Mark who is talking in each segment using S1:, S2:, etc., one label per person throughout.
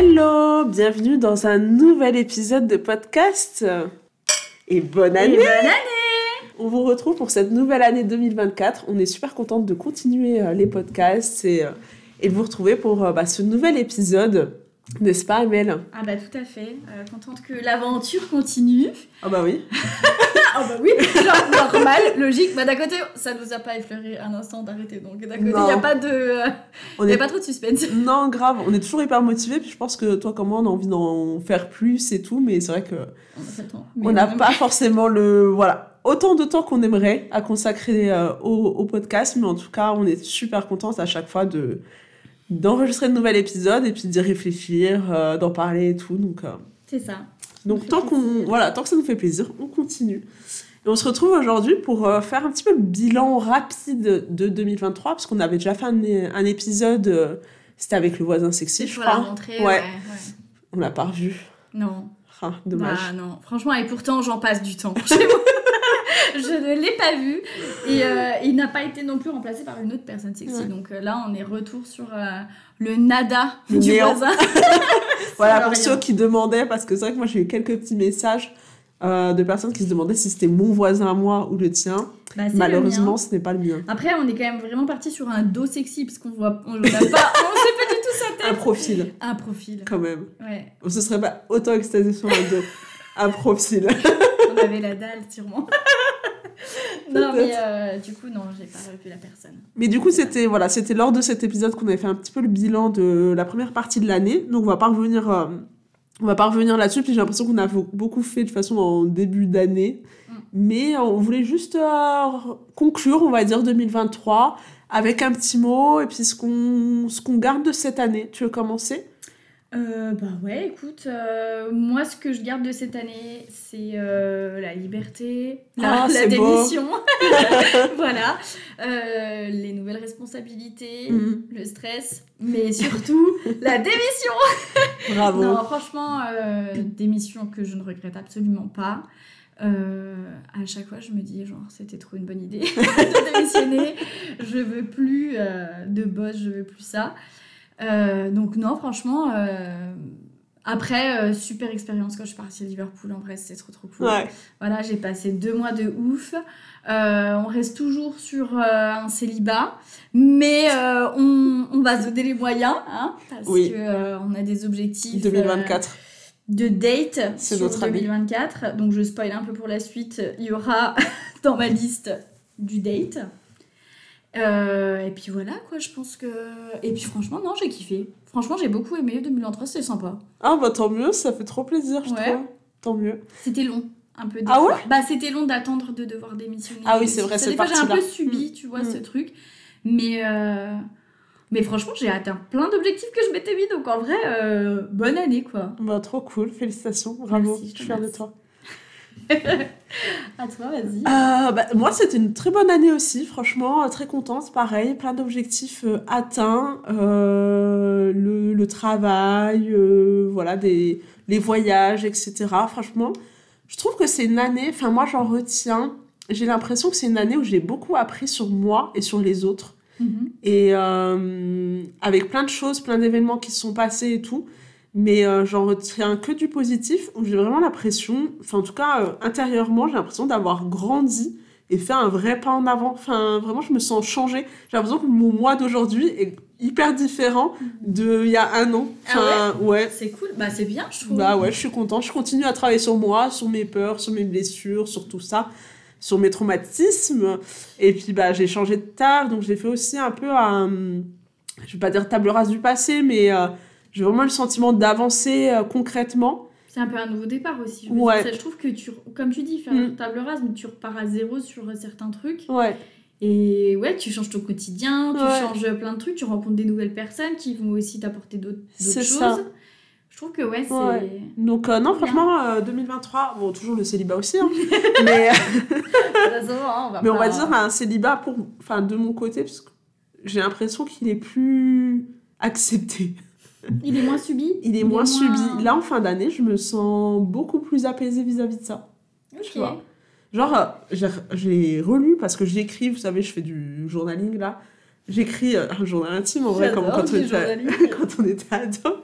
S1: Hello, bienvenue dans un nouvel épisode de podcast. Et bonne année.
S2: Et bonne année
S1: On vous retrouve pour cette nouvelle année 2024. On est super contente de continuer euh, les podcasts et, euh, et de vous retrouver pour euh, bah, ce nouvel épisode. N'est-ce pas, Amel
S2: Ah bah tout à fait. Euh, contente que l'aventure continue.
S1: Ah bah oui.
S2: Ah bah oui, genre normal, logique. Bah d'un côté, ça nous a pas effleuré un instant d'arrêter. Donc d'un côté, il n'y a pas de... euh,
S1: On
S2: y a
S1: est...
S2: pas trop de suspense.
S1: Non, grave, on est toujours hyper motivés. Puis je pense que toi, comme moi, on a envie d'en faire plus et tout. Mais c'est vrai que
S2: On a pas le temps.
S1: on n'a pas forcément le. Voilà. Autant de temps qu'on aimerait à consacrer euh, au, au podcast, mais en tout cas, on est super contente à chaque fois de d'enregistrer de nouvel épisode et puis d'y réfléchir, euh, d'en parler et tout. Donc, euh,
S2: C'est ça.
S1: donc tant qu'on voilà, tant que ça nous fait plaisir, on continue. Et on se retrouve aujourd'hui pour euh, faire un petit peu le bilan rapide de 2023 parce qu'on avait déjà fait un, un épisode, c'était avec le voisin sexy, je crois.
S2: rentrée.
S1: Ouais.
S2: Ouais. ouais.
S1: On l'a pas revu.
S2: Non.
S1: Ah, dommage.
S2: Bah non. Franchement, et pourtant, j'en passe du temps chez moi. Je ne l'ai pas vu. Et euh, il n'a pas été non plus remplacé par une autre personne sexy.
S1: Ouais.
S2: Donc euh, là, on est retour sur euh, le nada
S1: Le
S2: du
S1: néant.
S2: voisin.
S1: Voilà, pour ceux qui demandaient, parce que c'est vrai que moi j'ai eu quelques petits messages de personnes qui se demandaient si c'était mon voisin à moi ou le tien.
S2: Bah,
S1: Malheureusement, ce n'est pas le mien.
S2: Après, on est quand même vraiment parti sur un dos sexy parce qu'on voit, on n'a pas, on sait pas du tout sa
S1: Un
S2: tête.
S1: profil,
S2: Un profil.
S1: quand même.
S2: Ouais,
S1: On se serait pas autant extasié sur un dos. Un profil.
S2: on avait la dalle sûrement. non, mais euh, du coup, non, j'ai pas revu la personne.
S1: Mais du coup, c'était voilà, c'était lors de cet épisode qu'on avait fait un petit peu le bilan de la première partie de l'année. Donc, on va pas revenir, euh, on va pas revenir là-dessus. Puis j'ai l'impression qu'on a beaucoup fait de façon en début d'année.
S2: Mm.
S1: Mais on voulait juste euh, conclure, on va dire 2023, avec un petit mot et puis ce qu'on ce qu'on garde de cette année. Tu veux commencer?
S2: Euh, bah ouais, écoute, euh, moi ce que je garde de cette année, c'est euh, la liberté, la,
S1: Ah,
S2: la démission, voilà, les nouvelles responsabilités,
S1: Mhm.
S2: le stress, mais surtout la démission.
S1: Bravo.
S2: Non, franchement, démission que je ne regrette absolument pas. Euh, à chaque fois, je me dis, genre, c'était trop une bonne idée de démissionner. Je veux plus euh, de boss, je veux plus ça. Euh, donc, non, franchement, euh, après, euh, super expérience quand je suis partie à Liverpool. En vrai, c'était trop, trop cool.
S1: Ouais.
S2: Voilà, j'ai passé deux mois de ouf. On reste toujours sur un célibat, mais on, on va se donner les moyens, hein, parce
S1: Oui.
S2: que euh, on a des objectifs.
S1: 2024.
S2: euh, de date
S1: C'est
S2: sur
S1: notre année.
S2: 2024. Donc je spoil un peu pour la suite. Il y aura dans ma liste du date. Euh, et puis voilà quoi, je pense que. Et puis franchement, non, j'ai kiffé. Franchement, j'ai beaucoup aimé 2023, c'était sympa.
S1: Ah bah tant mieux, ça fait trop plaisir, je
S2: Ouais.
S1: trouve. Tant mieux.
S2: C'était long, un peu.
S1: Ah ouais
S2: Bah c'était long d'attendre de devoir démissionner.
S1: Ah oui, c'est vrai,
S2: Des fois, j'ai un peu subi, tu vois,
S1: Mm.
S2: ce truc. Mais. euh, Mais franchement, j'ai atteint plein d'objectifs que je m'étais mis, donc en vrai, euh, bonne année quoi.
S1: Bah trop cool, félicitations, bravo,
S2: Merci, je
S1: suis fière de toi.
S2: À toi, vas-y.
S1: Euh, bah, moi, c'était une très bonne année aussi, franchement, euh, très contente, pareil, plein d'objectifs euh, atteints, euh, le, le travail, voilà, des, les voyages, etc. Franchement, je trouve que c'est une année, enfin moi j'en retiens, j'ai l'impression que c'est une année où j'ai beaucoup appris sur moi et sur les autres.
S2: Mhm.
S1: Et avec plein de choses, plein d'événements qui se sont passés et tout. Mais euh, j'en retiens que du positif, où j'ai vraiment l'impression, enfin en tout cas euh, intérieurement, j'ai l'impression d'avoir grandi et fait un vrai pas en avant. Enfin vraiment, je me sens changée. J'ai l'impression que mon moi d'aujourd'hui est hyper différent de il y a un an.
S2: Ah
S1: ouais.
S2: C'est cool, bah c'est bien, je trouve.
S1: Bah ouais, je suis contente. Je continue à travailler sur moi, sur mes peurs, sur mes blessures, sur tout ça, sur mes traumatismes. Et puis bah j'ai changé de taf, donc j'ai fait aussi un peu un, je vais pas dire table rase du passé, mais euh, j'ai vraiment le sentiment d'avancer euh, concrètement.
S2: C'est un peu un nouveau départ aussi. Je,
S1: Ouais.
S2: dire, je trouve que tu, comme tu dis, faire
S1: Mm.
S2: une table rase, mais tu repars à zéro sur euh, certains trucs.
S1: Ouais.
S2: Et ouais, tu changes ton quotidien, tu
S1: Ouais.
S2: changes plein de trucs, tu rencontres des nouvelles personnes qui vont aussi t'apporter d'autres choses.
S1: ça.
S2: Je trouve que ouais, c'est.
S1: Ouais. Donc euh, non, franchement, euh, 2023, bon toujours le célibat aussi, hein, mais,
S2: hein, on va
S1: mais on va dire un célibat pour, enfin de mon côté, parce que j'ai l'impression qu'il est plus accepté.
S2: Il est moins subi.
S1: Il est moins subi. Là, en fin d'année, je me sens beaucoup plus apaisée vis-à-vis de ça.
S2: Ok.
S1: tu vois. Genre, euh, j'ai- relu parce que j'écris, vous savez, je fais du journaling là. J'écris euh, un journal intime en vrai, comme quand on, était,
S2: journaling.
S1: quand on était ado.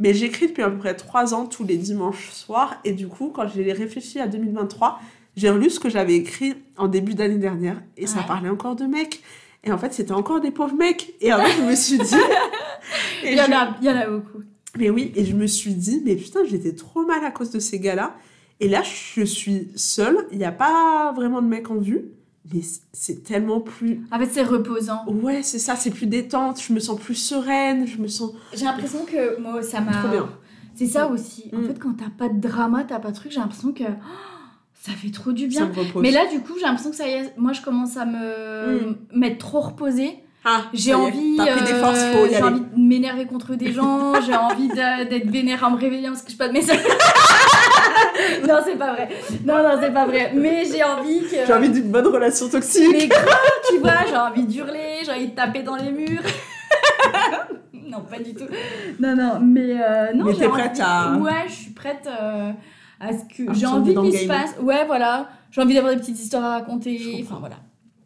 S1: Mais j'écris depuis à peu près trois ans tous les dimanches soirs. Et du coup, quand j'ai réfléchi à 2023, j'ai relu ce que j'avais écrit en début d'année dernière. Et ça parlait encore de mecs. Et en fait, c'était encore des pauvres mecs. Et en fait, je me suis dit. et
S2: Il y, en a, il y en a beaucoup.
S1: Mais oui, et je me suis dit, mais putain, j'étais trop mal à cause de ces gars-là. Et là, je suis seule. Il n'y a pas vraiment de mecs en vue. Mais c'est tellement plus.
S2: En fait, c'est reposant.
S1: Ouais, c'est ça, c'est plus détente. Je me sens plus sereine. Je me sens.
S2: J'ai l'impression que moi, ça m'a.
S1: Trop bien.
S2: C'est ça aussi. En
S1: Mm.
S2: fait, quand t'as pas de drama, t'as pas de truc, j'ai l'impression que oh, ça fait trop du
S1: Ça
S2: bien.
S1: me repose.
S2: Mais là, du coup, j'ai l'impression que ça y est, moi, je commence à me m'être trop reposée.
S1: Ah,
S2: J'ai envie, euh, j'ai envie de m'énerver contre des gens, j'ai envie d'être vénère en me réveillant parce que je pas de message. non, c'est pas vrai. Non, non, c'est pas vrai. Mais j'ai envie que.
S1: J'ai envie d'une bonne relation toxique.
S2: Mais grave, tu vois, j'ai envie d'hurler, j'ai envie de taper dans les murs. non, pas du tout. Non, non, mais euh, non,
S1: Mais t'es
S2: envie-
S1: prête à-
S2: Ouais, je suis prête euh, à ce que. J'ai envie qu'il se passe. Ouais, voilà. J'ai envie d'avoir des petites histoires à raconter. Enfin, voilà.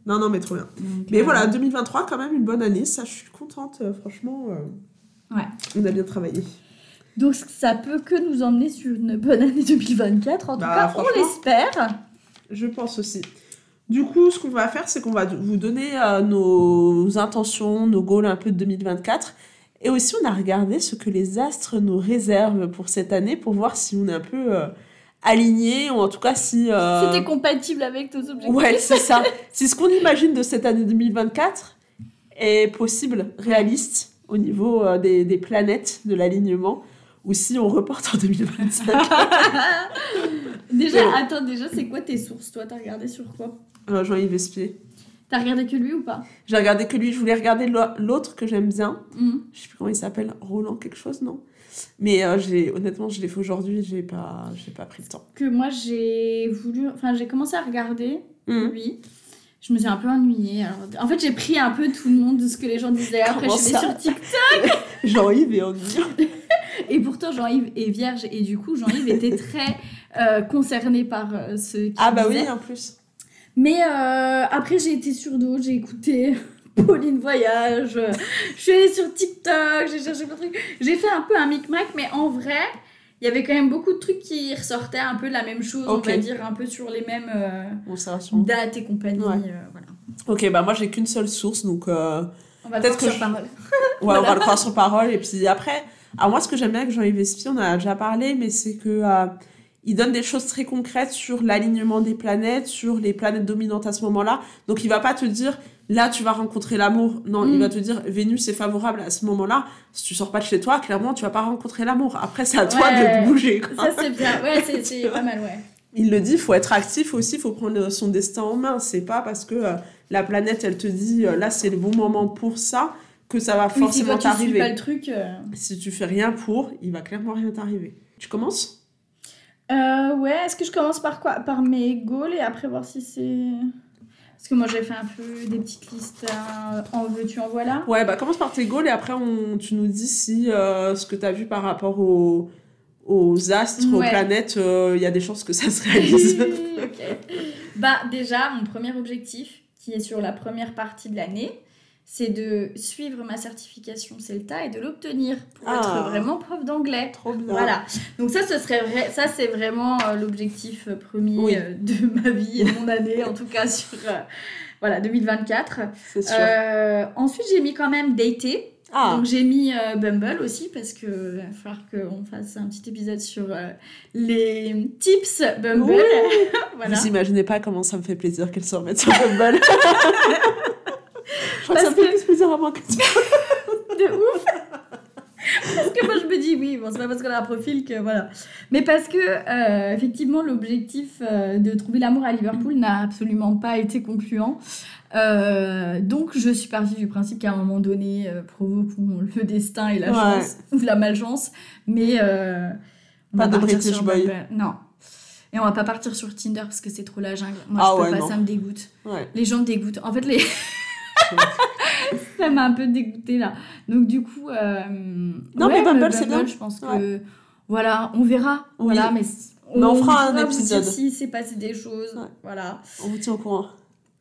S1: Non, non, mais trop bien.
S2: Donc,
S1: Mais
S2: euh,
S1: voilà, 2023, quand même une bonne année. Ça, je suis contente. euh, franchement, euh,
S2: Ouais.
S1: on a bien travaillé.
S2: Donc, ça peut que nous emmener sur une bonne année 2024. En tout
S1: Bah,
S2: cas, on l'espère.
S1: Je pense aussi. Du coup, ce qu'on va faire, c'est qu'on va vous donner euh, nos intentions, nos goals un peu de 2024. Et aussi, on a regardé ce que les astres nous réservent pour cette année pour voir si on est un peu aligné ou en tout cas si. euh,
S2: C'était compatible avec tes objectifs.
S1: Ouais, c'est ça. si ce qu'on imagine de cette année 2024 est possible, réaliste au niveau euh, des, des planètes, de l'alignement, ou si on reporte en 2025.
S2: déjà,
S1: Bon.
S2: attends, déjà, c'est quoi tes sources Toi, t'as regardé sur quoi?
S1: Euh, Jean-Yves Espier.
S2: T'as regardé que lui ou pas?
S1: J'ai regardé que lui, je voulais regarder l'au- l'autre que j'aime bien.
S2: Hmm.
S1: Je sais plus comment il s'appelle, Roland quelque chose, non? Mais euh, j'ai honnêtement, je l'ai fait aujourd'hui, j'ai pas, j'ai pas pris le temps.
S2: que moi j'ai voulu enfin j'ai commencé à regarder
S1: Mhm.
S2: lui je me suis un peu ennuyée alors, en fait j'ai pris un peu tout le monde de ce que les gens disaient après je suis sur TikTok
S1: Jean-Yves et Andy.
S2: et pourtant Jean-Yves est vierge et du coup Jean-Yves était très euh, concerné par euh, ce qu'il
S1: Ah bah
S2: disait.
S1: oui, en plus.
S2: mais euh, après j'ai été sur d'autres j'ai écouté Pauline Voyage je suis allée sur TikTok j'ai cherché plein de trucs j'ai fait un peu un micmac mais en vrai il y avait quand même beaucoup de trucs qui ressortaient un peu de la même chose on va dire un peu sur les mêmes euh,
S1: Bon, ça rassure.
S2: date et compagnie.
S1: Ouais.
S2: euh, voilà.
S1: Ok, bah moi j'ai qu'une seule source, donc euh,
S2: On va
S1: Peut-être
S2: voir
S1: que
S2: sur
S1: je-
S2: parole.
S1: ouais,
S2: Voilà.
S1: on va le croire sur parole. Et puis après, alors moi ce que j'aime bien avec Jean-Yves Espier, on en a déjà parlé, mais c'est que il donne des choses très concrètes sur l'alignement des planètes, sur les planètes dominantes à ce moment-là. Donc il va pas te dire là tu vas rencontrer l'amour. Non,
S2: Mm.
S1: il va te dire Vénus est favorable à ce moment-là. Si tu sors pas de chez toi, clairement tu vas pas rencontrer l'amour. Après c'est à toi de te bouger. quoi.
S2: Ça, c'est bien. Ouais, c'est- pas mal, ouais.
S1: Il le dit, il faut être actif aussi, il faut prendre son destin en main. C'est pas parce que euh, la planète elle te dit euh, là c'est le bon moment pour ça que ça va
S2: Oui, si
S1: forcément
S2: suis
S1: t'arriver.
S2: pas le truc. euh,
S1: Si tu fais rien pour, il va clairement rien t'arriver. Tu commences?
S2: Ouais, est-ce que je commence par quoi? Par mes goals et après voir si c'est. Parce que moi, j'ai fait un peu des petites listes euh, en veux-tu, en voilà.
S1: Ouais, bah commence par tes goals et après on, tu nous dis si euh, ce que tu as vu par rapport aux, aux astres, aux planètes, euh, il y a des chances que ça se réalise.
S2: ok. Bah, déjà, mon premier objectif, qui est sur la première partie de l'année, c'est de suivre ma certification CELTA et de l'obtenir pour
S1: Ah.
S2: être vraiment prof d'anglais.
S1: Trop bien.
S2: Voilà. Donc ça, ce serait vrai, ça c'est vraiment euh, l'objectif euh, premier
S1: Oui.
S2: euh, de ma vie et de mon année, en tout cas sur euh, voilà 2024.
S1: C'est sûr.
S2: Ensuite, j'ai mis quand même dater.
S1: ah,
S2: Donc j'ai mis Bumble aussi parce que euh, va falloir qu'on fasse un petit épisode sur les tips Bumble.
S1: Oui.
S2: voilà.
S1: vous imaginez pas comment ça me fait plaisir qu'elle se remette sur Bumble. Crois que ça
S2: Parce
S1: me fait
S2: que-
S1: plus plaisir à moi que
S2: de ouf. parce que moi je me dis oui, bon c'est pas parce qu'on a un profil que voilà. Mais parce que euh, effectivement l'objectif euh, de trouver l'amour à Liverpool n'a absolument pas été concluant. Euh, donc je suis partie du principe qu'à un moment donné provoquons le destin et la
S1: Ouais.
S2: chance ou la malchance, mais on
S1: Pas
S2: va
S1: de British boy.
S2: Bumble. Non. Et on va pas partir sur Tinder parce que c'est trop la jungle. Moi
S1: Ah
S2: je peux
S1: ouais,
S2: pas,
S1: non.
S2: ça me dégoûte.
S1: Ouais.
S2: Les gens me dégoûtent. En fait, les... ça m'a un peu dégoûté là. Donc du coup, euh,
S1: Non, mais Bumble, c'est bien.
S2: Je pense que voilà, on verra.
S1: Oui.
S2: Voilà, mais
S1: on fera un épisode.
S2: s'il s'est passé des choses.
S1: Ouais.
S2: Voilà.
S1: On vous tient au courant.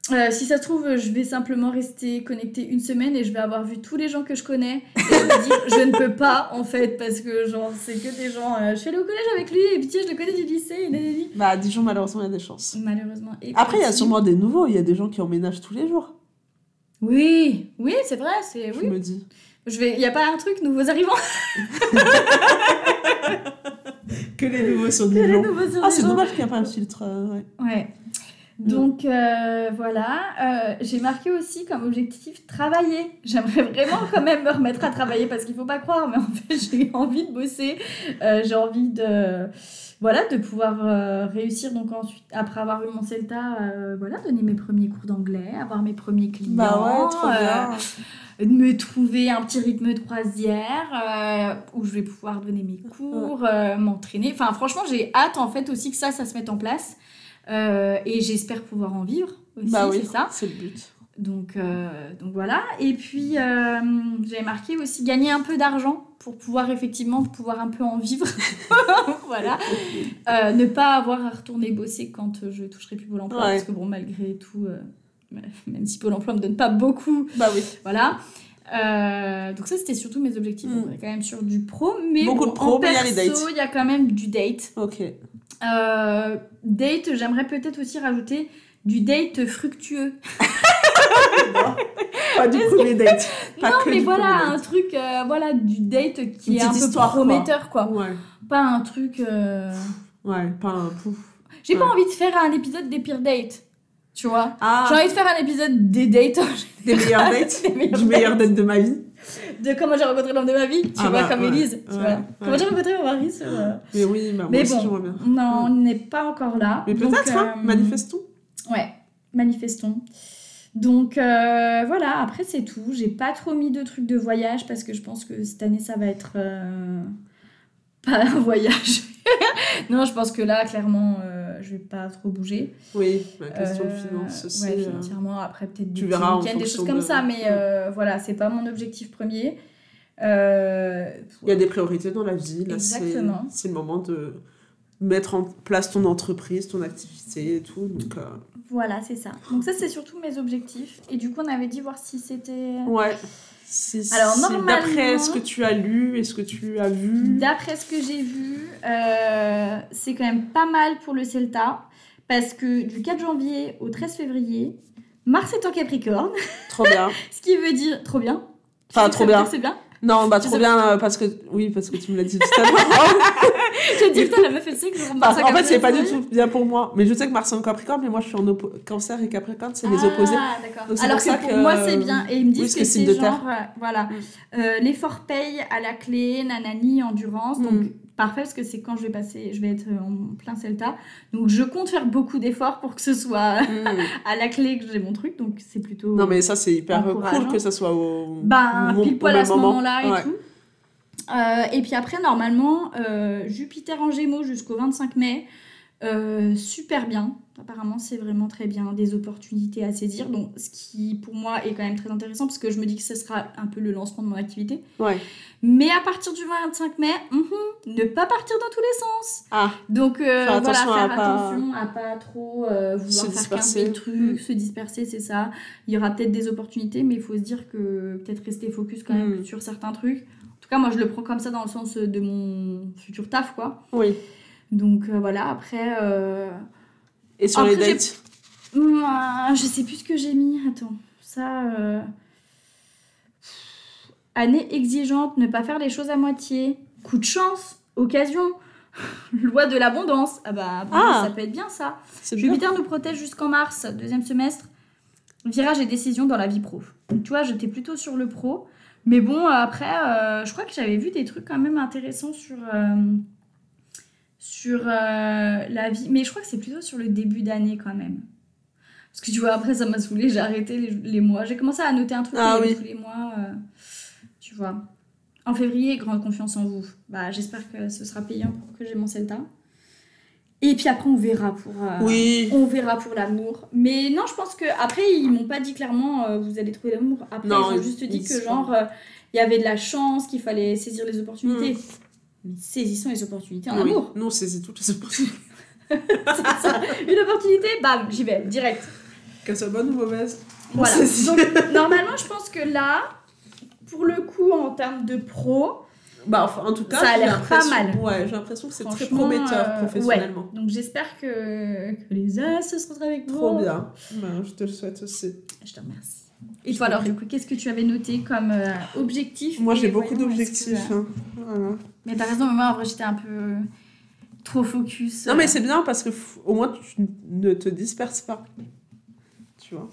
S2: Euh, si ça se trouve, je vais simplement rester connectée une semaine et je vais avoir vu tous les gens que je connais. Et je me dis, je ne peux pas en fait, parce que genre, c'est que des gens. euh, je suis allée au collège avec lui et puis tiens, je le connais du lycée. Et.
S1: Bah, à Dijon, malheureusement, il y a des chances.
S2: Malheureusement. Et
S1: Après, il y a sûrement des nouveaux. Il y a des gens qui emménagent tous les jours.
S2: Oui, oui, c'est vrai, c'est.
S1: Je
S2: Oui.
S1: me dis.
S2: Je vais. Il y a pas un truc, nouveaux arrivants
S1: Que les nouveaux sur
S2: Que les
S1: Dijon.
S2: nouveaux sur
S1: Ah, c'est dommage qu'il n'y a pas un filtre. euh, ouais.
S2: Ouais. Donc euh, voilà, Euh, j'ai marqué aussi comme objectif travailler. J'aimerais vraiment quand même me remettre à travailler parce qu'il faut pas croire, mais en fait j'ai envie de bosser, j'ai envie de voilà de pouvoir euh, réussir donc ensuite après avoir eu mon CELTA, euh, voilà donner mes premiers cours d'anglais, avoir mes premiers clients,
S1: Bah ouais, trop
S2: euh, de me trouver un petit rythme de croisière où je vais pouvoir donner mes cours, m'entraîner. Enfin, franchement, j'ai hâte en fait aussi que ça, ça se mette en place. Et j'espère pouvoir en vivre aussi,
S1: Bah oui,
S2: c'est ça.
S1: c'est le but.
S2: Donc, donc voilà. Et puis, j'avais marqué aussi gagner un peu d'argent pour pouvoir effectivement pouvoir un peu en vivre. voilà. Euh, ne pas avoir à retourner bosser quand euh, je toucherai plus Pôle emploi.
S1: Ouais.
S2: Parce que bon, malgré tout, euh, même si Pôle emploi me donne pas beaucoup,
S1: Bah oui.
S2: voilà. Euh, donc ça c'était surtout mes objectifs.
S1: Mm.
S2: Donc, on est quand même sur du pro, mais
S1: Beaucoup de pro,
S2: en
S1: mais il y
S2: perso, il y a quand même du date.
S1: Ok.
S2: Date, j'aimerais peut-être aussi rajouter du date fructueux.
S1: Pas du premier date. Pas
S2: non,
S1: que
S2: mais voilà un truc, euh, voilà du date qui
S1: Une
S2: est un peu
S1: histoire,
S2: prometteur quoi.
S1: Ouais.
S2: Pas un truc. euh,
S1: Ouais, pas un pouf.
S2: J'ai pas envie de faire un épisode des pires dates. Tu vois.
S1: Ah,
S2: J'ai envie de faire un épisode des dates
S1: des meilleurs dates.
S2: Des
S1: du meilleur date de ma vie.
S2: de comment j'ai rencontré l'homme de ma vie. Tu
S1: Ah
S2: vois
S1: bah,
S2: comme
S1: ouais,
S2: Élise. tu
S1: ouais,
S2: vois.
S1: ouais.
S2: Comment j'ai rencontré mon mari sur. euh,
S1: Mais oui, bah,
S2: Mais
S1: aussi,
S2: bon.
S1: j'aimerais bien.
S2: Non, on n'est pas encore là.
S1: Mais peut-être, hein,
S2: euh,
S1: manifestons.
S2: Ouais, manifestons. Donc euh, voilà, après c'est tout. J'ai pas trop mis de trucs de voyage parce que je pense que cette année ça va être euh, pas un voyage. non, je pense que là clairement euh, je vais pas trop bouger.
S1: Oui, la question de
S2: Euh,
S1: finance aussi.
S2: Ouais, financièrement. Après peut-être des week-ends, des choses comme
S1: de-
S2: ça, mais
S1: Ouais.
S2: voilà, c'est pas mon objectif premier.
S1: Il y a des priorités dans la vie. Là,
S2: Exactement.
S1: C'est le moment de mettre en place ton entreprise, ton activité et tout. Donc,
S2: Voilà, c'est ça. Donc ça c'est surtout mes objectifs. Et du coup on avait dit voir si c'était...
S1: ouais.
S2: Alors, normalement-
S1: D'après ce que tu as lu et ce que tu as vu.
S2: D'après ce que j'ai vu, euh, c'est quand même pas mal pour le Celta. Parce que du 4 janvier au 13 février, Mars est en Capricorne.
S1: Trop bien.
S2: Ce qui veut dire trop bien.
S1: Enfin, trop bien.
S2: C'est bien.
S1: Non, bah trop bien euh, parce que oui parce que tu me l'as dit tout à l'heure.
S2: Je te dis, putain, la meuf, elle sait que je Mars
S1: en fait, c'est pas du
S2: Capricorne.
S1: tout bien pour moi. Mais je sais que Mars est en Capricorne, mais moi je suis en Cancer et Capricorne, c'est les
S2: Ah,
S1: opposés.
S2: d'accord.
S1: Donc, c'est
S2: Alors
S1: pour
S2: que pour
S1: que-
S2: moi, c'est bien. Et ils me disent que
S1: que
S2: c'est
S1: terre.
S2: genre, euh, voilà,
S1: Mm.
S2: Euh, l'effort paye à la clé, nanani, endurance. Donc,
S1: Mm.
S2: Parfait, parce que c'est quand je vais passer, je vais être en plein Celta. Donc, je compte faire beaucoup d'efforts pour que ce soit
S1: Mm.
S2: à la clé que j'ai mon truc. Donc, c'est plutôt.
S1: Non, mais ça, c'est hyper cool que ça soit au.
S2: Bah, pile poil à ce
S1: moment.
S2: moment-là et
S1: Ouais.
S2: tout. Euh, et puis après, normalement, euh, Jupiter en Gémeaux jusqu'au 25 mai, euh, super bien. Apparemment, c'est vraiment très bien. Des opportunités à saisir. Donc, ce qui, pour moi, est quand même très intéressant parce que je me dis que ce sera un peu le lancement de mon activité.
S1: Ouais.
S2: Mais à partir du 25 mai, mhm, ne pas partir dans tous les sens.
S1: Ah,
S2: Donc, euh,
S1: Faire
S2: voilà,
S1: attention à
S2: faire
S1: pas-
S2: attention à pas trop euh, vouloir
S1: Se
S2: faire
S1: disperser.
S2: 15 000 trucs,
S1: Mm.
S2: se disperser, c'est ça. Il y aura peut-être des opportunités, mais il faut se dire que peut-être rester focus quand même
S1: Mm.
S2: sur certains trucs. En tout cas, moi, je le prends comme ça dans le sens de mon futur taf, quoi.
S1: oui.
S2: Donc, euh, voilà, après... euh,
S1: Et sur
S2: Après,
S1: les dates
S2: Mouah, je sais plus ce que j'ai mis. Attends, ça... euh, Année exigeante, ne pas faire les choses à moitié. Coup de chance, occasion. Loi de l'abondance. Ah bah,
S1: Ah.
S2: ça peut être bien ça.
S1: Bien.
S2: Jupiter nous protège jusqu'en mars, deuxième semestre. Virage et décision dans la vie pro. Donc, tu vois, j'étais plutôt sur le pro. Mais bon, après, euh, je crois que j'avais vu des trucs quand même intéressants sur, euh, sur euh, la vie. Mais je crois que c'est plutôt sur le début d'année quand même. Parce que tu vois, après, ça m'a saoulé, j'ai arrêté les, les mois. J'ai commencé à noter un truc
S1: Ah
S2: tous les-
S1: oui.
S2: tous les mois. euh, tu vois. En février, grande confiance en vous. Bah, J'espère que ce sera payant pour que j'ai mon Celta. Et puis après, on verra pour. euh,
S1: Oui.
S2: on verra pour l'amour. Mais non, je pense que après ils m'ont pas dit clairement vous allez trouver l'amour. Après
S1: Non,
S2: ils ont juste dit que genre il y avait de la chance, qu'il fallait saisir les opportunités.
S1: Mm.
S2: Mais saisissons les opportunités en
S1: Oui.
S2: amour.
S1: Nous, on saisit toutes les opportunités.
S2: Ça. Une opportunité, bam, j'y vais direct.
S1: Qu'elle soit bonne ou mauvaise.
S2: Voilà. Donc, normalement, je pense que là, pour le coup, en termes de pro,
S1: Bah, enfin, en tout cas,
S2: Ça a l'air pas mal.
S1: Ouais, j'ai l'impression que c'est très prometteur
S2: euh,
S1: professionnellement.
S2: ouais. Donc, j'espère que, que les as se seront avec vous.
S1: Trop bien. Bah, je te le souhaite aussi.
S2: Je te remercie. Et toi, alors, du coup, qu'est-ce que tu avais noté comme euh, objectif
S1: Moi, j'ai beaucoup d'objectifs.
S2: que,
S1: hein. Voilà.
S2: Mais t'as raison, mais moi, en vrai, j'étais un peu trop focus.
S1: Non,
S2: euh,
S1: mais c'est bien parce que au moins tu ne te disperses pas. Tu vois.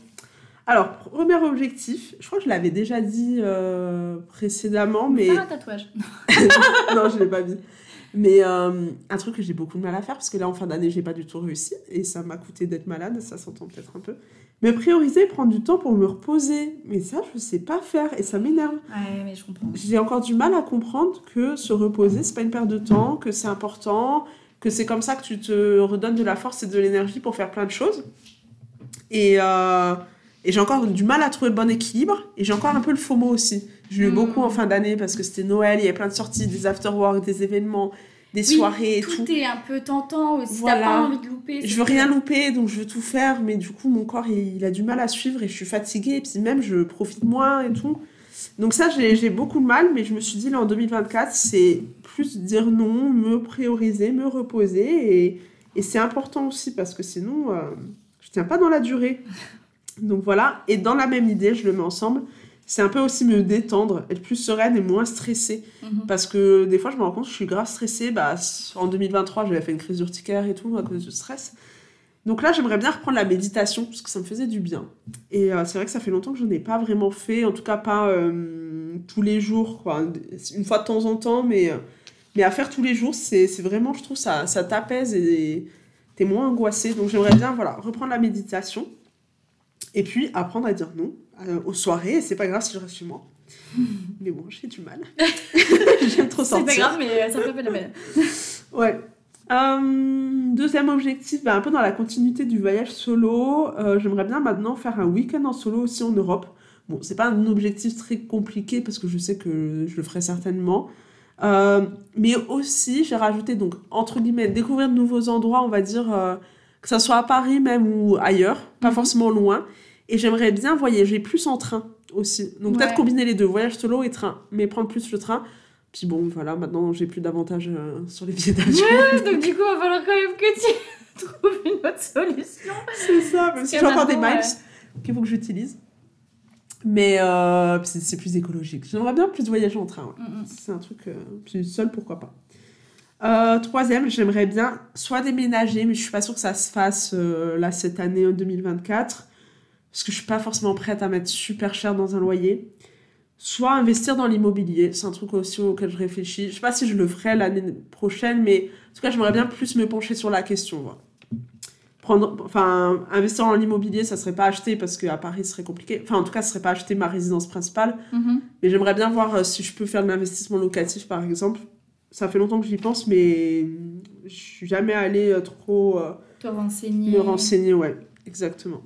S1: Alors, premier objectif, je crois que je l'avais déjà dit euh, précédemment, mais.
S2: Faire un tatouage.
S1: non, je l'ai pas dit. Mais euh, un truc que j'ai beaucoup de mal à faire, parce que là, en fin d'année, j'ai pas du tout réussi, et ça m'a coûté d'être malade, ça s'entend peut-être un peu. Mais prioriser, prendre du temps pour me reposer. Mais ça, je sais pas faire, et ça m'énerve.
S2: Ouais, mais je comprends.
S1: J'ai encore du mal à comprendre que se reposer, c'est pas une perte de temps, que c'est important, que c'est comme ça que tu te redonnes de la force et de l'énergie pour faire plein de choses. Et, euh, et j'ai encore du mal à trouver le bon équilibre, et j'ai encore un peu le FOMO aussi. J'ai eu
S2: Mm.
S1: beaucoup en fin d'année parce que c'était Noël, il y avait plein de sorties, des after-work, des événements, des
S2: Oui,
S1: soirées et
S2: tout,
S1: tout.
S2: est un peu tentant aussi.
S1: Voilà.
S2: T'as pas envie de louper.
S1: Je veux rien louper, donc je veux tout faire, mais du coup, mon corps, il, il a du mal à suivre et je suis fatiguée, et puis même, je profite moins et tout. Donc ça, j'ai j'ai beaucoup de mal, mais je me suis dit, là, en 2024, c'est plus dire non, me prioriser, me reposer, et, et c'est important aussi, parce que sinon, euh, je tiens pas dans la durée. Donc voilà, et dans la même idée, je le mets ensemble, c'est un peu aussi me détendre, être plus sereine et moins stressée.
S2: Mhm.
S1: Parce que des fois, je me rends compte que je suis grave stressée. Bah, en 2023, j'avais fait une crise urticaire et tout à cause du stress. Donc là, j'aimerais bien reprendre la méditation parce que ça me faisait du bien. Et euh, c'est vrai que ça fait longtemps que je n'en ai pas vraiment fait, en tout cas pas euh, tous les jours, quoi. une fois de temps en temps, mais, euh, mais à faire tous les jours, c'est c'est vraiment, je trouve, ça, ça t'apaise et t'es moins angoissé. Donc j'aimerais bien voilà, reprendre la méditation et puis apprendre à dire non euh, aux soirées. Et c'est pas grave si je reste chez moi. Mais bon, j'ai du mal. J'aime trop
S2: C'est
S1: sortir.
S2: pas grave, mais ça fait pas la peine.
S1: Ouais. Euh, deuxième objectif, bah, un peu dans la continuité du voyage solo, euh, j'aimerais bien maintenant faire un week-end en solo aussi en Europe. Bon, c'est pas un objectif très compliqué parce que je sais que je le ferai certainement. Euh, mais aussi, j'ai rajouté donc, entre guillemets, découvrir de nouveaux endroits, on va dire, euh, que ça soit à Paris même ou ailleurs, pas
S2: Mhm.
S1: forcément loin. Et j'aimerais bien voyager plus en train aussi. Donc peut-être
S2: Ouais.
S1: combiner les deux, voyage solo et train, mais prendre plus le train. Puis bon, voilà, maintenant j'ai plus d'avantages euh, sur les billets d'avion.
S2: Donc, du coup, il va falloir quand même que tu trouves une autre solution.
S1: C'est ça, même
S2: Parce
S1: si
S2: que
S1: j'ai encore des miles qu'il faut que j'utilise. Mais euh, c'est plus écologique. J'aimerais bien plus voyager en train. ouais.
S2: Mm,
S1: C'est un truc. Euh, puis seul, pourquoi pas. Euh, troisième, j'aimerais bien soit déménager, mais je suis pas sûre que ça se fasse euh, là cette année en 2024. Parce que je suis pas forcément prête à mettre super cher dans un loyer. Soit investir dans l'immobilier. C'est un truc aussi auquel je réfléchis. Je sais pas si je le ferai l'année prochaine, mais en tout cas, j'aimerais bien plus me pencher sur la question. voilà. Prendre, enfin, investir dans l'immobilier, ça serait pas acheter parce qu'à Paris, ce serait compliqué. Enfin, en tout cas, ce serait pas acheter ma résidence principale.
S2: Mhm.
S1: Mais j'aimerais bien voir euh, si je peux faire de l'investissement locatif, par exemple. Ça fait longtemps que j'y pense, mais je suis jamais allée euh, trop euh,
S2: Te renseigner.
S1: me renseigner, ouais, exactement.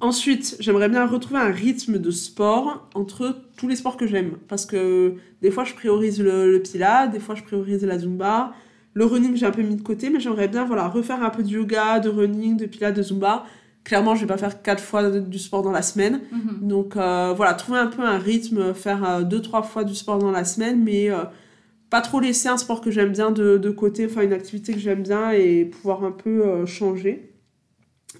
S1: Ensuite, j'aimerais bien retrouver un rythme de sport entre tous les sports que j'aime. Parce que des fois, je priorise le, le pilates, des fois, je priorise la zumba. Le running, j'ai un peu mis de côté, mais j'aimerais bien voilà, refaire un peu de yoga, de running, de pilates, de zumba. Clairement, je vais pas faire quatre fois du sport dans la semaine.
S2: Mhm.
S1: Donc euh, voilà, trouver un peu un rythme, faire euh, deux, trois fois du sport dans la semaine, mais euh, pas trop laisser un sport que j'aime bien de, de côté, enfin une activité que j'aime bien et pouvoir un peu euh, changer.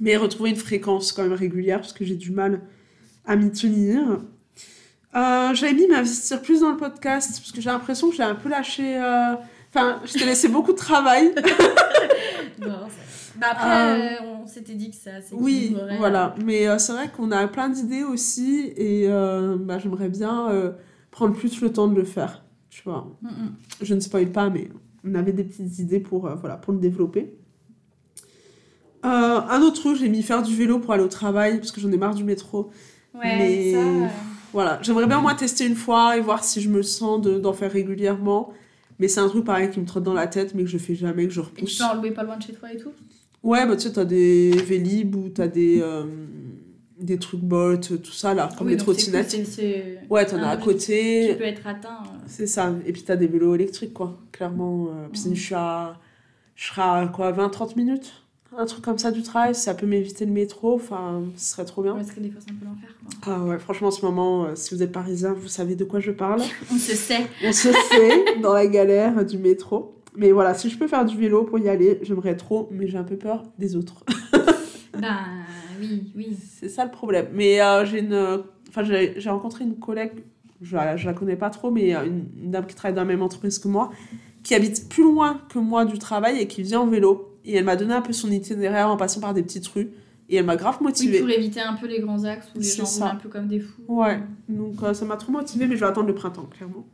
S1: Mais retrouver une fréquence quand même régulière parce que j'ai du mal à m'y tenir. Euh, J'avais mis m'investir plus dans le podcast parce que j'ai l'impression que j'ai un peu lâché. euh, Enfin, je t'ai laissé beaucoup de travail.
S2: Non, ça- bah après, euh, on s'était dit que ça
S1: Oui, voilà. Mais euh, c'est vrai qu'on a plein d'idées aussi et euh, bah, j'aimerais bien euh, prendre plus le temps de le faire. Tu vois,
S2: Mm, mm.
S1: je ne spoil pas, mais on avait des petites idées pour, euh, voilà, pour le développer. Euh, un autre truc, j'ai mis faire du vélo pour aller au travail parce que j'en ai marre du métro.
S2: Ouais,
S1: Mais-
S2: ça. euh,
S1: Voilà, j'aimerais bien au moins tester une fois et voir si je me sens de- d'en faire régulièrement. Mais c'est un truc pareil qui me trotte dans la tête, mais que je fais jamais, que je
S2: Et tu
S1: repousse.
S2: peux en louer pas loin de chez toi et tout?
S1: Ouais, bah tu sais, t'as des Vélib ou t'as des, euh, des trucs Bolt, tout ça là, comme
S2: Oui,
S1: les
S2: cool,
S1: trottinettes. Ouais, t'en
S2: un
S1: as à côté.
S2: qui peut être atteint. euh.
S1: C'est ça. Et puis t'as des vélos électriques, quoi, clairement. euh, puis
S2: Mhm.
S1: je suis à. Je serai à quoi, 20-30 minutes? Un truc comme ça du travail, ça peut m'éviter le métro, enfin, ce serait trop bien.
S2: Parce que des fois, c'est un peu l'enfer.
S1: Ah ouais, franchement, en ce moment, euh, si vous êtes parisien, vous savez de quoi je parle.
S2: On se sait.
S1: On se sait dans la galère du métro. Mais voilà, si je peux faire du vélo pour y aller, j'aimerais trop, mais j'ai un peu peur des autres.
S2: Ben oui, oui.
S1: C'est ça le problème. Mais euh, j'ai une. Enfin, j'ai rencontré une collègue, je la, je la connais pas trop, mais euh, une, une dame qui travaille dans la même entreprise que moi, qui habite plus loin que moi du travail et qui vient en vélo. Et elle m'a donné un peu son itinéraire en passant par des petites rues. Et elle m'a grave
S2: Oui,
S1: motivée.
S2: pour éviter un peu les grands axes où les gens roulent un peu comme des fous.
S1: Ouais, donc euh, ça m'a trop motivée, mais je vais attendre le printemps, clairement.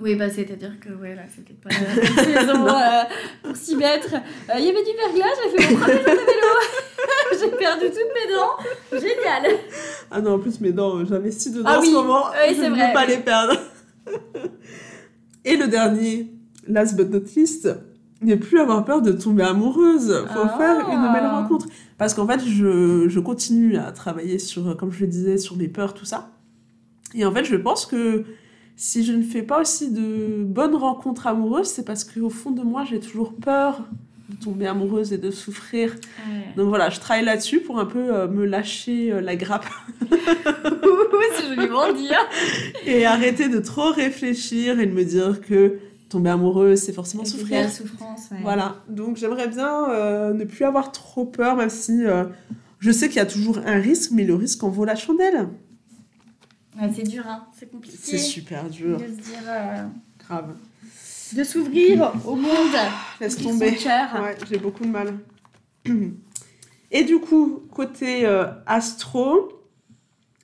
S2: Oui, bah c'est-à-dire que ouais, là, c'est peut-être pas la saison euh, pour s'y mettre. Euh, Il y avait du verglas, j'ai fait mon premier jour de vélo. j'ai perdu toutes mes dents. Génial.
S1: Ah non, en plus, mes dents, euh, j'investis dedans
S2: Ah
S1: en
S2: oui,
S1: ce moment.
S2: oui,
S1: je ne veux pas
S2: oui.
S1: les perdre. Et le dernier, last but not least, ne plus avoir peur de tomber amoureuse. Faut
S2: Ah.
S1: faire une belle rencontre. Parce qu'en fait, je, je continue à travailler sur, comme je le disais, sur mes peurs, tout ça. Et en fait, je pense que si je ne fais pas aussi de bonnes rencontres amoureuses, c'est parce qu'au fond de moi, j'ai toujours peur de tomber amoureuse et de souffrir. Donc voilà, je travaille là-dessus pour un peu euh, me lâcher euh, la grappe
S2: c'est joliment hein.
S1: et arrêter de trop réfléchir et de me dire que tomber amoureuse, c'est forcément souffrir.
S2: la souffrance, ouais.
S1: Voilà, donc j'aimerais bien euh, ne plus avoir trop peur, même si euh, je sais qu'il y a toujours un risque, mais le risque en vaut la chandelle.
S2: Ouais, c'est dur, hein. c'est compliqué.
S1: C'est super dur,
S2: De se dire, euh,
S1: grave.
S2: de s'ouvrir au monde.
S1: Laisse tomber. Ouais, j'ai beaucoup de mal. Et du coup, côté astro,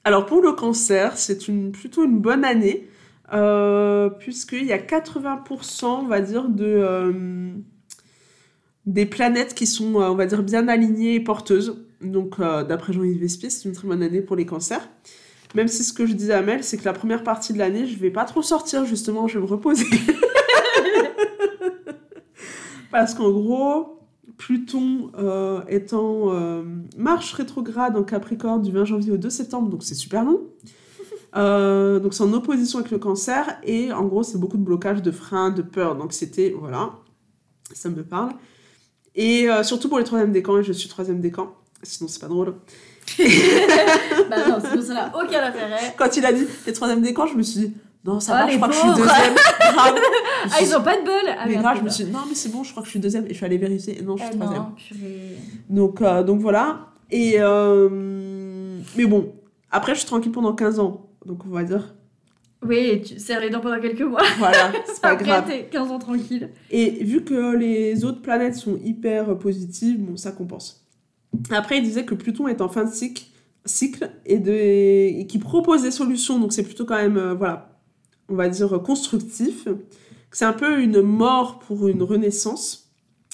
S1: alors pour le cancer, c'est une, plutôt une bonne année, euh, puisqu'il y a 80%, on va dire, de, euh, des planètes qui sont, euh, on va dire, bien alignées et porteuses. Donc, d'après Jean-Yves Vespier, c'est une très bonne année pour les cancers. Même si ce que je disais à Mel, c'est que la première partie de l'année, je vais pas trop sortir, justement, je vais me reposer. Parce qu'en gros, Pluton euh, étant marche rétrograde en Capricorne du 20 janvier au 2 septembre, donc c'est super long. Euh, donc c'est en opposition avec le cancer et en gros c'est beaucoup de blocages, de freins, de peur. Donc c'était, voilà, ça me parle. Et euh, surtout pour les troisièmes décans, et je suis troisième décan, sinon c'est pas drôle.
S2: bah non, sinon ça n'a aucun intérêt.
S1: Quand il a dit les troisièmes décans, je me suis dit, non ça
S2: Ah,
S1: va, je crois que je suis deuxième. Grave.
S2: Ah, ils ont pas de bol ah,
S1: mais grave, je me suis dit, non, mais c'est bon, je crois que je suis deuxième. Et je suis allée vérifier. Et non, je suis
S2: Ah
S1: troisième.
S2: non, purée.
S1: Donc, euh, donc voilà. Et. Mais bon, après, je suis tranquille pendant 15 ans. Donc, on va dire.
S2: Oui, tu serres les dents pendant quelques mois.
S1: Voilà, c'est pas
S2: Après,
S1: grave.
S2: t'es 15 ans tranquille.
S1: Et vu que les autres planètes sont hyper positives, bon, ça compense. Après, il disait que Pluton est en fin de cycle, cycle et, de, et qui propose des solutions. Donc, c'est plutôt quand même, euh, voilà, on va dire constructif. C'est un peu une mort pour une renaissance.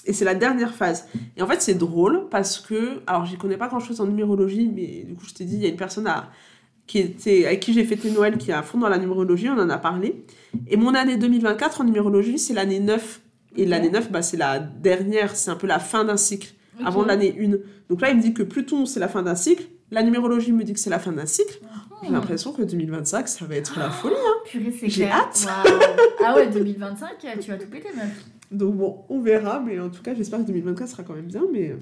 S1: Et c'est la dernière phase. Et en fait, c'est drôle parce que, alors, j'y connais pas grand chose en numérologie, mais du coup, je t'ai dit, il y a une personne à, qui était, avec qui j'ai fêté Noël qui est à fond dans la numérologie, on en a parlé. Et mon année 2024 en numérologie, c'est l'année 9. Et l'année 9, bah, c'est la dernière, c'est un peu la fin d'un cycle, avant l'année 1. Donc là, il me dit que Pluton, c'est la fin d'un cycle. La numérologie me dit que c'est la fin d'un cycle. J'ai
S2: Hmm.
S1: l'impression que 2025, ça va être la folie.
S2: Purée, c'est
S1: J'ai hâte.
S2: Ah ouais, 2025, tu vas tout péter, meuf.
S1: Donc bon, on verra, mais en tout cas, j'espère que 2024 sera quand même bien. Mais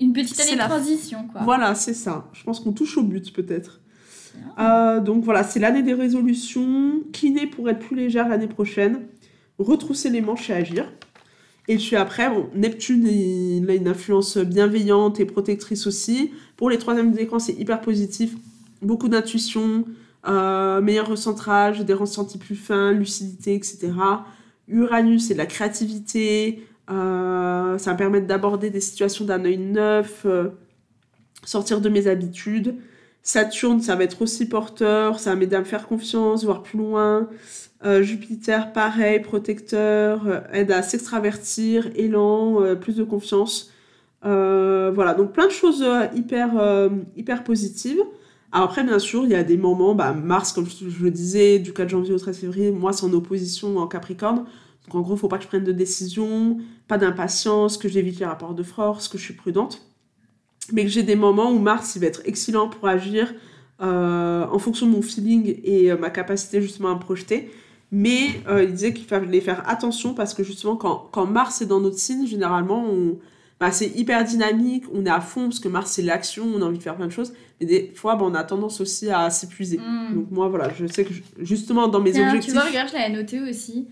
S2: Une petite année de
S1: la-
S2: transition, quoi.
S1: voilà, c'est ça. Je pense qu'on touche au but, peut-être. Euh, donc voilà, c'est l'année des résolutions. Kiné pour être plus légère l'année prochaine. Retrousser les manches et agir. Et puis après, bon, Neptune, il a une influence bienveillante et protectrice aussi. Pour les troisièmes décans, c'est hyper positif. Beaucoup d'intuition, euh, meilleur recentrage, des ressentis plus fins, lucidité, etc. Uranus, c'est de la créativité. euh, ça va me permettre d'aborder des situations d'un œil neuf, euh, sortir de mes habitudes. Saturne, ça va être aussi porteur, ça va m'aider à me faire confiance, voir plus loin. Euh, Jupiter, pareil, protecteur, euh, aide à s'extravertir, élan, euh, plus de confiance. Voilà, donc plein de choses hyper, hyper positives. Après, bien sûr, il y a des moments, bah, Mars, comme je, le disais, du 4 janvier au 13 février, moi, c'est en opposition en Capricorne. Donc en gros, faut pas que je prenne de décision, pas d'impatience, que j'évite les rapports de force, que je suis prudente. Mais que j'ai des moments où Mars, il va être excellent pour agir euh, en fonction de mon feeling et euh, ma capacité justement à me projeter. Mais euh, il disait qu'il fallait faire attention parce que justement, quand, quand Mars est dans notre signe, généralement, on, bah, c'est hyper dynamique, on est à fond parce que Mars c'est l'action, on a envie de faire plein de choses. Mais des fois, bah, on a tendance aussi à s'épuiser.
S2: Mm.
S1: Donc moi, voilà, je sais que je- justement dans mes
S2: Tiens,
S1: objectifs.
S2: Tu vois, regarde, je l'avais noté aussi.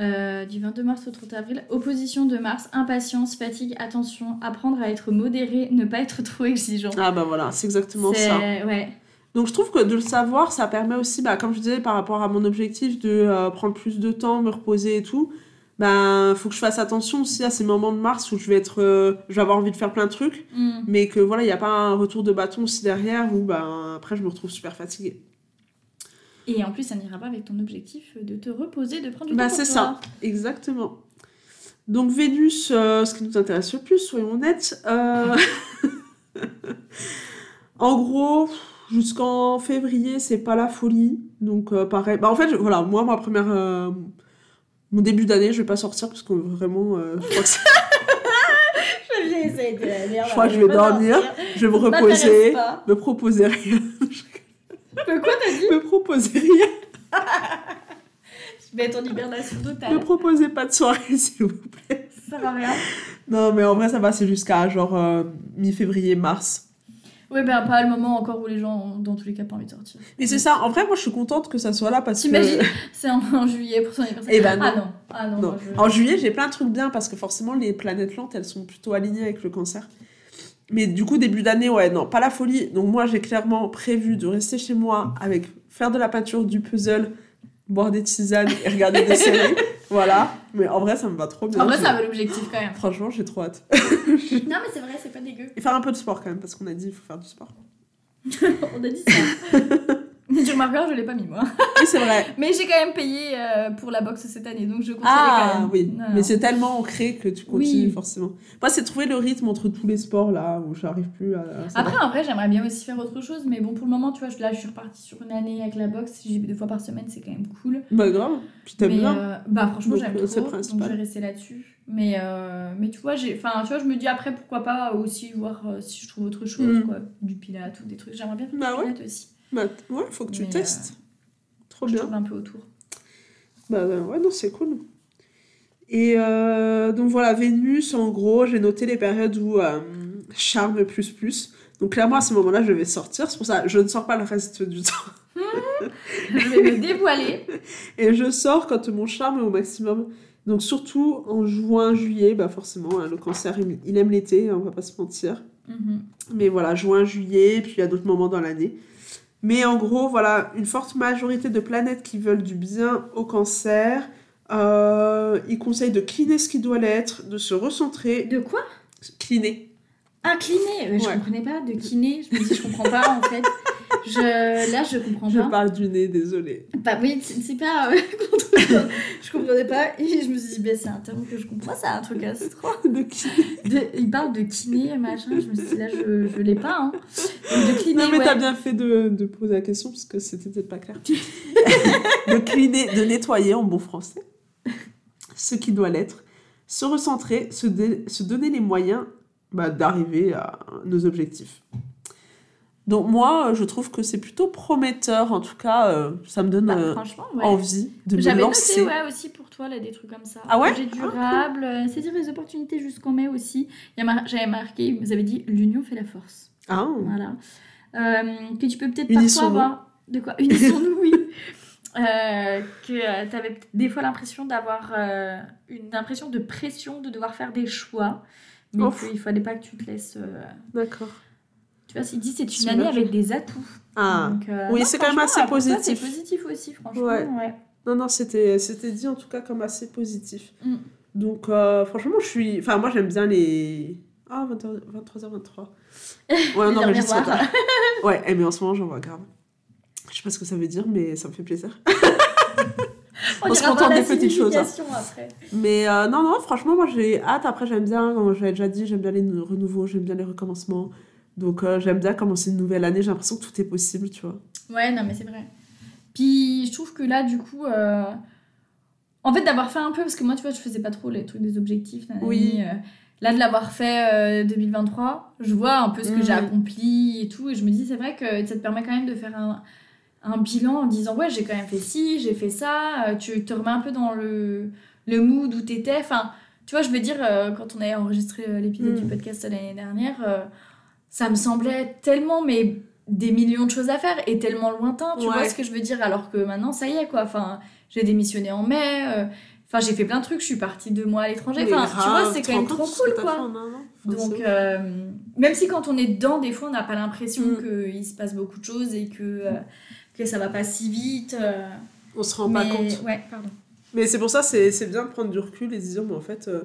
S2: Euh, du 22 mars au 30 avril, opposition de Mars, impatience, fatigue, attention, apprendre à être modéré, ne pas être trop exigeant.
S1: Ah bah voilà, c'est exactement ça.
S2: Ouais.
S1: Donc je trouve que de le savoir, ça permet aussi, bah, comme je disais, par rapport à mon objectif de euh, prendre plus de temps, me reposer et tout, ben faut que je fasse attention aussi à ces moments de mars où je vais être, euh, je vais avoir envie de faire plein de trucs,
S2: Mm.
S1: mais que voilà, il n'y a pas un retour de bâton aussi derrière où ben après je me retrouve super fatiguée.
S2: Et en plus, ça n'ira pas avec ton objectif de te reposer, de prendre du
S1: Bah,
S2: temps pour
S1: c'est ça. Exactement. Donc Vénus, euh, ce qui nous intéresse le plus, soyons honnêtes. euh, en gros, jusqu'en février, c'est pas la folie. Donc euh, pareil. Bah, en fait, je- voilà, moi, ma première. Mon début d'année, je vais pas sortir parce que vraiment, je crois que c'est- Je crois que je vais dormir. je vais me reposer, me proposer rien.
S2: Mais quoi t'as dit
S1: me proposer rien.
S2: Je vais être en hibernation
S1: Me
S2: totale.
S1: proposez pas de soirée, s'il vous plaît.
S2: Ça va rien.
S1: Non, mais en vrai, ça va, c'est jusqu'à genre euh, mi-février, mars.
S2: Ouais, ben pas le moment encore où les gens ont dans tous les cas pas envie de sortir.
S1: Mais c'est ça, en vrai, moi je suis contente que ça soit là parce
S2: T'imagines
S1: que.
S2: C'est en, en juillet pour son anniversaire.
S1: Eh ben non.
S2: Ah non. Ah non.
S1: Non.
S2: moi, je-
S1: En juillet, j'ai plein de trucs bien parce que forcément, les planètes lentes, elles sont plutôt alignées avec le cancer. Mais du coup, début d'année, ouais, non, pas la folie. Donc, moi, j'ai clairement prévu de rester chez moi avec faire de la peinture, du puzzle, boire des tisanes et regarder des séries. Voilà. Mais en vrai, ça me va trop bien.
S2: En vrai, ça va l'objectif quand même.
S1: Franchement, j'ai trop hâte.
S2: Non, mais c'est vrai, c'est pas dégueu.
S1: Et faire un peu de sport quand même, parce qu'on a dit il faut faire du sport.
S2: On a dit ça. Tu remarqueras, je l'ai pas mis moi.
S1: Oui, c'est vrai.
S2: Mais j'ai quand même payé euh, pour la boxe cette année, donc je quand
S1: Ah
S2: même.
S1: oui,
S2: Non,
S1: mais c'est tellement ancré que tu continues
S2: Oui.
S1: forcément. Moi, c'est trouver le rythme entre tous les sports là où j'arrive plus à.
S2: Après, en vrai, j'aimerais bien aussi faire autre chose, mais bon, pour le moment, tu vois, là, je suis repartie sur une année avec la boxe. J'y vais deux fois par semaine, c'est quand même cool.
S1: Bah grave, puis t'aimes
S2: Mais,
S1: bien.
S2: euh, bah, franchement, j'aime
S1: euh,
S2: trop. Donc, je vais rester là-dessus. Mais, euh, mais tu vois, j'ai, enfin, tu vois, je me dis après, pourquoi pas aussi voir euh, si je trouve autre chose,
S1: Mm.
S2: quoi. Du pilate ou des trucs. J'aimerais bien faire
S1: Bah
S2: du
S1: ouais.
S2: pilate aussi.
S1: Bah ouais, faut que tu
S2: Mais, euh,
S1: testes. Trop
S2: Je
S1: bien.
S2: tourne un peu autour.
S1: Bah euh, ouais, non, c'est cool. Et euh, donc voilà, Vénus, en gros, j'ai noté les périodes où euh, charme plus plus. Donc clairement, à ce moment-là, je vais sortir. C'est pour ça je ne sors pas le reste du temps.
S2: je vais me dévoiler.
S1: Et je sors quand mon charme est au maximum. Donc surtout en juin, juillet, bah forcément, hein, le cancer, il, il aime l'été, hein, on va pas se mentir.
S2: Mhm.
S1: Mais voilà, juin, juillet, puis il y a d'autres moments dans l'année. Mais en gros, voilà, une forte majorité de planètes qui veulent du bien au cancer. Euh, il conseille de cleaner ce qui doit l'être, de se recentrer.
S2: De quoi?
S1: Cleaner.
S2: Ah, kiné Euh, Je
S1: Ouais.
S2: comprenais pas. De kiné, je me dis, je comprends pas en fait. Je, là, je comprends
S1: Je
S2: pas.
S1: parle du nez, désolée.
S2: Bah oui, c'est pas. euh, je comprenais pas. Et je me suis dit, bah, c'est un terme que je comprends, c'est un truc assez trop.
S1: De.
S2: De- il parle de kiné, machin. Je me suis dit, là, je, je l'ai pas. Hein. Donc, de kiné,
S1: Non, mais
S2: ouais.
S1: t'as bien fait de, de poser la question parce que c'était peut-être pas clair. de cleaner, de nettoyer en bon français ce qui doit l'être, se recentrer, se, se donner les moyens bah, d'arriver à nos objectifs. Donc moi, euh, je trouve que c'est plutôt prometteur, en tout cas, euh, ça me donne
S2: Bah,
S1: euh,
S2: ouais.
S1: envie de me
S2: J'avais
S1: lancer.
S2: noté ouais, aussi pour toi là, des trucs comme ça.
S1: Ah ouais
S2: Projet
S1: Ah,
S2: durable, euh, saisir les opportunités jusqu'en mai aussi. Il mar- J'avais marqué, vous avez dit, l'union fait la force.
S1: Ah,
S2: Voilà. Euh, que tu peux peut-être parfois avoir. De quoi? Unissons-nous, oui. Euh, que tu avais des fois l'impression d'avoir euh, une impression de pression de devoir faire des choix, mais qu'il fallait pas que tu te laisses. euh,
S1: d'accord.
S2: Tu vois, il dit c'est une année avec des atouts.
S1: Ah,
S2: Donc, euh,
S1: Oui, c'est quand même assez positif.
S2: C'est positif aussi, franchement.
S1: Ouais.
S2: ouais.
S1: non, non, c'était c'était dit en tout cas comme assez positif.
S2: Mm.
S1: Donc euh, franchement, je suis... Enfin, moi, j'aime bien les... Ah, 23h23. Ouais,
S2: Les
S1: on enregistre. Ouais, eh, mais en ce moment, j'en vois grave. Je sais pas ce que ça veut dire, mais ça me fait plaisir. On se contente des petites choses, hein.
S2: après.
S1: Mais euh, non, non, franchement, moi j'ai hâte. Après, j'aime bien, comme j'avais déjà dit, j'aime bien les nou- renouveaux, j'aime bien les recommencements. Donc, euh, j'aime bien commencer une nouvelle année. J'ai l'impression que tout est possible, tu vois.
S2: Ouais, non, mais c'est vrai. Puis je trouve que là, du coup, euh, en fait, d'avoir fait un peu, parce que moi, tu vois, je faisais pas trop les trucs des objectifs. nanani,
S1: Oui.
S2: euh, là, de l'avoir fait euh, 2023, je vois un peu ce que
S1: Mhm.
S2: j'ai accompli et tout, et je me dis, c'est vrai que ça te permet quand même de faire un, un bilan en disant, ouais, j'ai quand même fait ci, j'ai fait ça, tu te remets un peu dans le, le mood où t'étais. Enfin, Tu vois, je veux dire, quand on a enregistré l'épisode
S1: Mm.
S2: du podcast l'année dernière, ça me semblait tellement, mais des millions de choses à faire et tellement lointain, tu
S1: Ouais.
S2: vois ce que je veux dire Alors que maintenant, ça y est, quoi. Enfin, j'ai démissionné en mai. euh, Enfin, j'ai fait plein de trucs. Je suis partie deux mois à l'étranger. Enfin, tu vois, c'est quand même trop cool, quoi.
S1: fait en un an Enfin,
S2: Donc,
S1: c'est-
S2: euh, même si quand on est dedans, des fois, on n'a pas l'impression
S1: Mm.
S2: qu'il se passe beaucoup de choses et que, euh, que ça va pas si vite. euh,
S1: on se rend
S2: mais...
S1: pas compte.
S2: Ouais, pardon.
S1: Mais c'est pour ça, c'est c'est bien de prendre du recul et de se dire, mais en fait, euh,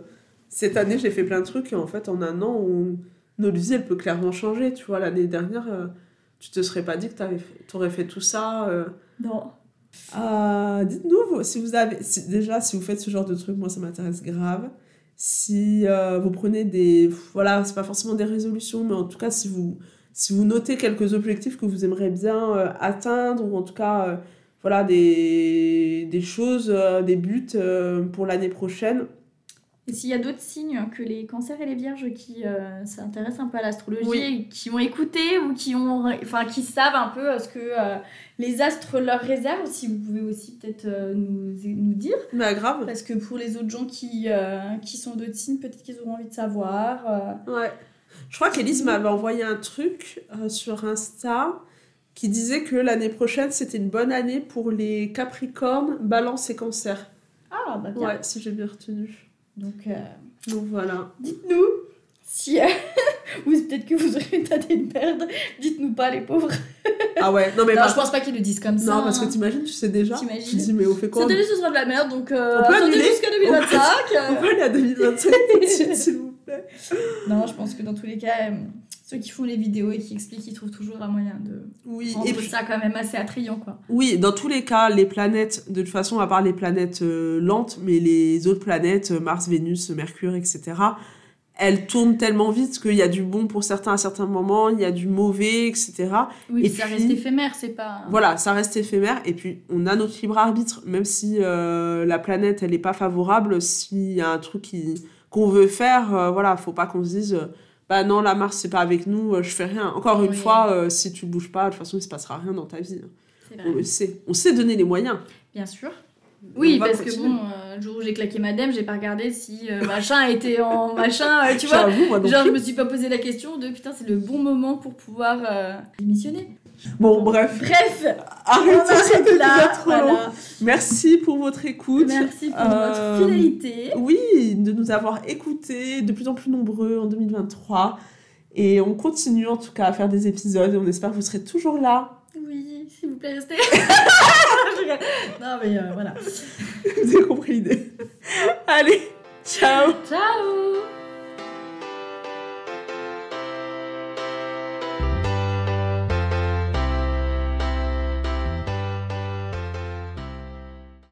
S1: cette année, j'ai fait plein de trucs et en fait, en un an, on... notre vie, elle peut clairement changer. Tu vois, l'année dernière, euh, tu te serais pas dit que tu aurais fait tout ça. euh.
S2: Non.
S1: Euh, Dites-nous si vous avez, si- déjà, si vous faites ce genre de truc, moi, ça m'intéresse grave. Si euh, vous prenez des, voilà, c'est pas forcément des résolutions, mais en tout cas, si vous, si vous notez quelques objectifs que vous aimeriez bien euh, atteindre, ou en tout cas, voilà, des, des choses, des buts pour l'année prochaine.
S2: Et s'il y a d'autres signes que les cancers et les vierges qui euh, s'intéressent un peu à l'astrologie
S1: Oui.
S2: qui ont écouté ou qui ont enfin qui savent un peu euh, ce que euh, les astres leur réservent si vous pouvez aussi peut-être euh, nous, nous dire
S1: Mais grave.
S2: parce que pour les autres gens qui qui sont d'autres signes peut-être qu'ils auront envie de savoir.
S1: Ouais. Je crois qu'Élise m'avait envoyé un truc sur Insta qui disait que l'année prochaine, c'était une bonne année pour les Capricornes, Balance et Cancer.
S2: ah bah bien
S1: Ouais, si j'ai bien retenu.
S2: Donc euh,
S1: Donc voilà.
S2: dites-nous si euh, ou peut-être que vous aurez une de merde dites-nous pas les pauvres
S1: Ah ouais, non mais
S2: non je pense pas qu'ils le disent comme ça
S1: Non, parce que
S2: hein.
S1: t'imagines, tu sais déjà.
S2: T'imagines
S1: Tu te dis, mais on fait quoi
S2: Cette année, ce sera de la merde, donc euh,
S1: On peut
S2: attendez jusqu'à 2025.
S1: On peut aller à 2025 tout de suite, s'il vous plaît.
S2: Non, je pense que dans tous les cas, euh, ceux qui font les vidéos et qui expliquent, ils trouvent toujours un moyen de
S1: Oui,
S2: rendre
S1: et puis,
S2: ça quand même assez attrayant, quoi.
S1: oui, dans tous les cas, les planètes, de toute façon, à part les planètes euh, lentes, mais les autres planètes, euh, Mars, Vénus, Mercure, etc., elles tournent tellement vite qu'il y a du bon pour certains à certains moments, il y a du mauvais, etc.
S2: Oui,
S1: Et
S2: ça
S1: puis-
S2: reste éphémère, c'est pas...
S1: Voilà, ça reste éphémère. Et puis, on a notre libre arbitre, même si euh, la planète, elle n'est pas favorable, s'il y a un truc qui- qu'on veut faire, euh, voilà, faut pas qu'on se dise, bah non, la Mars, c'est pas avec nous, euh, je fais rien. Encore une
S2: Oui.
S1: fois, euh, si tu bouges pas, de toute façon, il se passera rien dans ta vie.
S2: C'est
S1: On le sait. On sait donner les moyens.
S2: Bien sûr. Oui, parce que bon, euh, le jour où j'ai claqué madame, j'ai pas regardé si euh, machin était en machin, euh, tu vois.
S1: Moi
S2: Genre, je me suis pas posé la question de putain, c'est le bon moment pour pouvoir euh, démissionner.
S1: Bon, bref,
S2: Bref, on
S1: arrêtez, devient
S2: là.
S1: trop long. Merci pour votre écoute.
S2: Merci pour
S1: Euh,
S2: votre fidélité.
S1: Oui, de nous avoir écoutés, de plus en plus nombreux en 2023. Et on continue en tout cas à faire des épisodes et on espère que vous serez toujours là.
S2: Oui, s'il vous plaît, restez. Non, mais euh, voilà.
S1: Vous avez compris l'idée. Allez, ciao
S2: Ciao